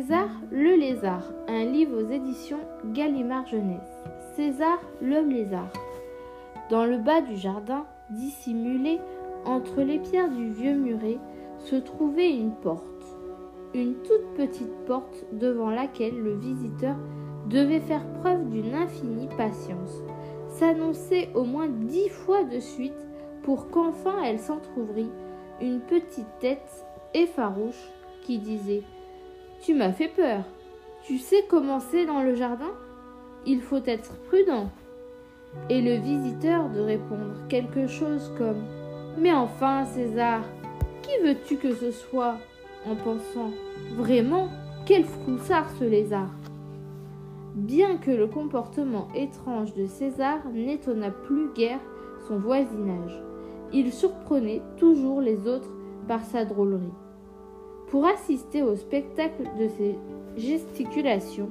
César le lézard, un livre aux éditions Gallimard Jeunesse. César le lézard. Dans le bas du jardin, dissimulé entre les pierres du vieux muret, se trouvait une porte. Une toute petite porte devant laquelle le visiteur devait faire preuve d'une infinie patience, s'annoncer au moins dix fois de suite pour qu'enfin elle s'entr'ouvrît une petite tête effarouche qui disait Tu m'as fait peur. Tu sais comment c'est dans le jardin? Il faut être prudent. Et le visiteur de répondre quelque chose comme Mais enfin, César, qui veux-tu que ce soit? en pensant Vraiment, quel froussard ce lézard Bien que le comportement étrange de César n'étonnât plus guère son voisinage, il surprenait toujours les autres par sa drôlerie. Pour assister au spectacle de ses gesticulations,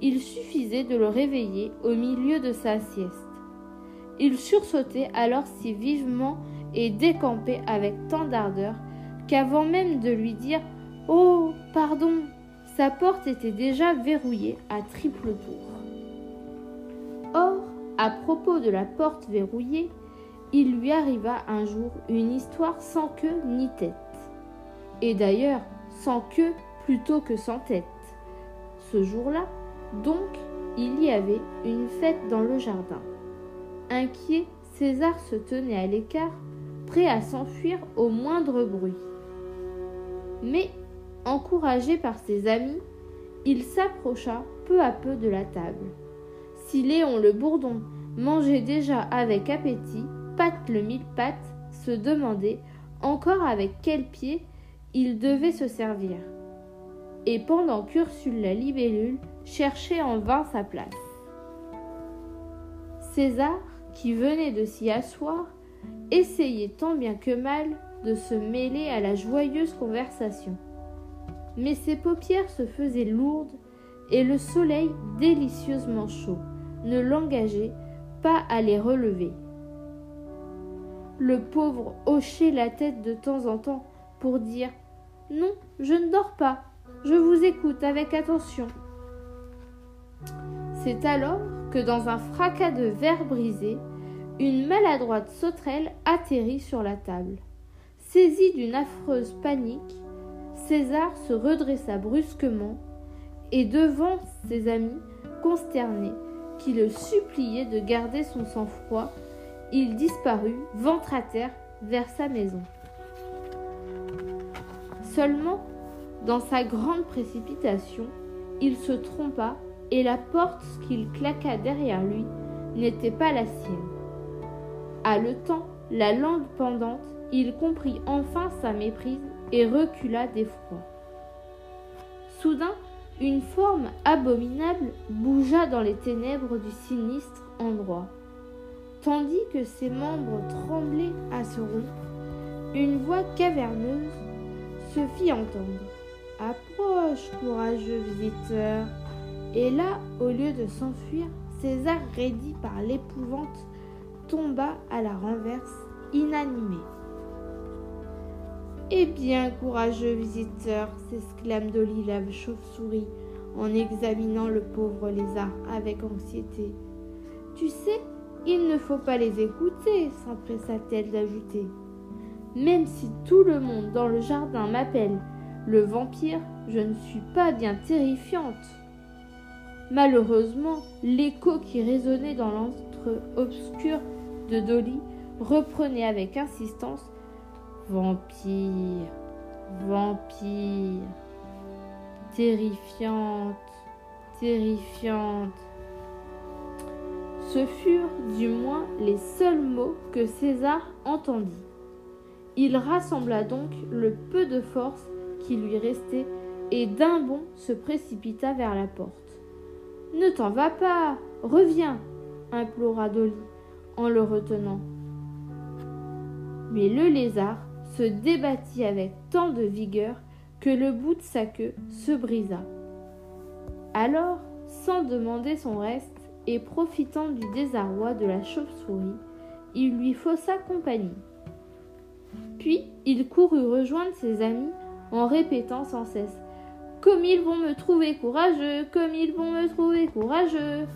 il suffisait de le réveiller au milieu de sa sieste. Il sursautait alors si vivement et décampait avec tant d'ardeur qu'avant même de lui dire Oh, pardon, sa porte était déjà verrouillée à triple tour. Or, à propos de la porte verrouillée, il lui arriva un jour une histoire sans queue ni tête. Et d'ailleurs, sans queue plutôt que sans tête. Ce jour-là, donc, il y avait une fête dans le jardin. Inquiet, César se tenait à l'écart, prêt à s'enfuir au moindre bruit. Mais, encouragé par ses amis, il s'approcha peu à peu de la table. Si Léon le bourdon mangeait déjà avec appétit, Pat le mille-pattes se demandait encore avec quel pied il devait se servir. Et pendant qu'Ursule la libellule cherchait en vain sa place. César, qui venait de s'y asseoir, essayait tant bien que mal de se mêler à la joyeuse conversation. Mais ses paupières se faisaient lourdes et le soleil délicieusement chaud ne l'engageait pas à les relever. Le pauvre hochait la tête de temps en temps pour dire Non, je ne dors pas, je vous écoute avec attention. C'est alors que dans un fracas de verre brisé, une maladroite sauterelle atterrit sur la table. Saisi d'une affreuse panique, César se redressa brusquement et devant ses amis consternés qui le suppliaient de garder son sang-froid il disparut, ventre à terre, vers sa maison. Seulement, dans sa grande précipitation, il se trompa et la porte qu'il claqua derrière lui n'était pas la sienne. Haletant, la langue pendante, il comprit enfin sa méprise et recula d'effroi. Soudain, une forme abominable bougea dans les ténèbres du sinistre endroit. Tandis que ses membres tremblaient à se rompre, une voix caverneuse se fit entendre. Approche, courageux visiteur. Et là, au lieu de s'enfuir, César, raidi par l'épouvante, tomba à la renverse, inanimé. Eh bien, courageux visiteur, s'exclame Dolly la chauve-souris en examinant le pauvre lézard avec anxiété. Tu sais, il ne faut pas les écouter, s'empressa-t-elle d'ajouter. Même si tout le monde dans le jardin m'appelle le vampire, je ne suis pas bien terrifiante. Malheureusement, l'écho qui résonnait dans l'antre obscur de Dolly reprenait avec insistance Vampire, vampire, terrifiante, terrifiante. Ce furent du moins les seuls mots que César entendit. Il rassembla donc le peu de force qui lui restait et d'un bond se précipita vers la porte. Ne t'en va pas, reviens, implora Dolly en le retenant. Mais le lézard se débattit avec tant de vigueur que le bout de sa queue se brisa. Alors, sans demander son reste, et profitant du désarroi de la chauve-souris, il lui faussa compagnie. Puis il courut rejoindre ses amis en répétant sans cesse Comme ils vont me trouver courageux, comme ils vont me trouver courageux.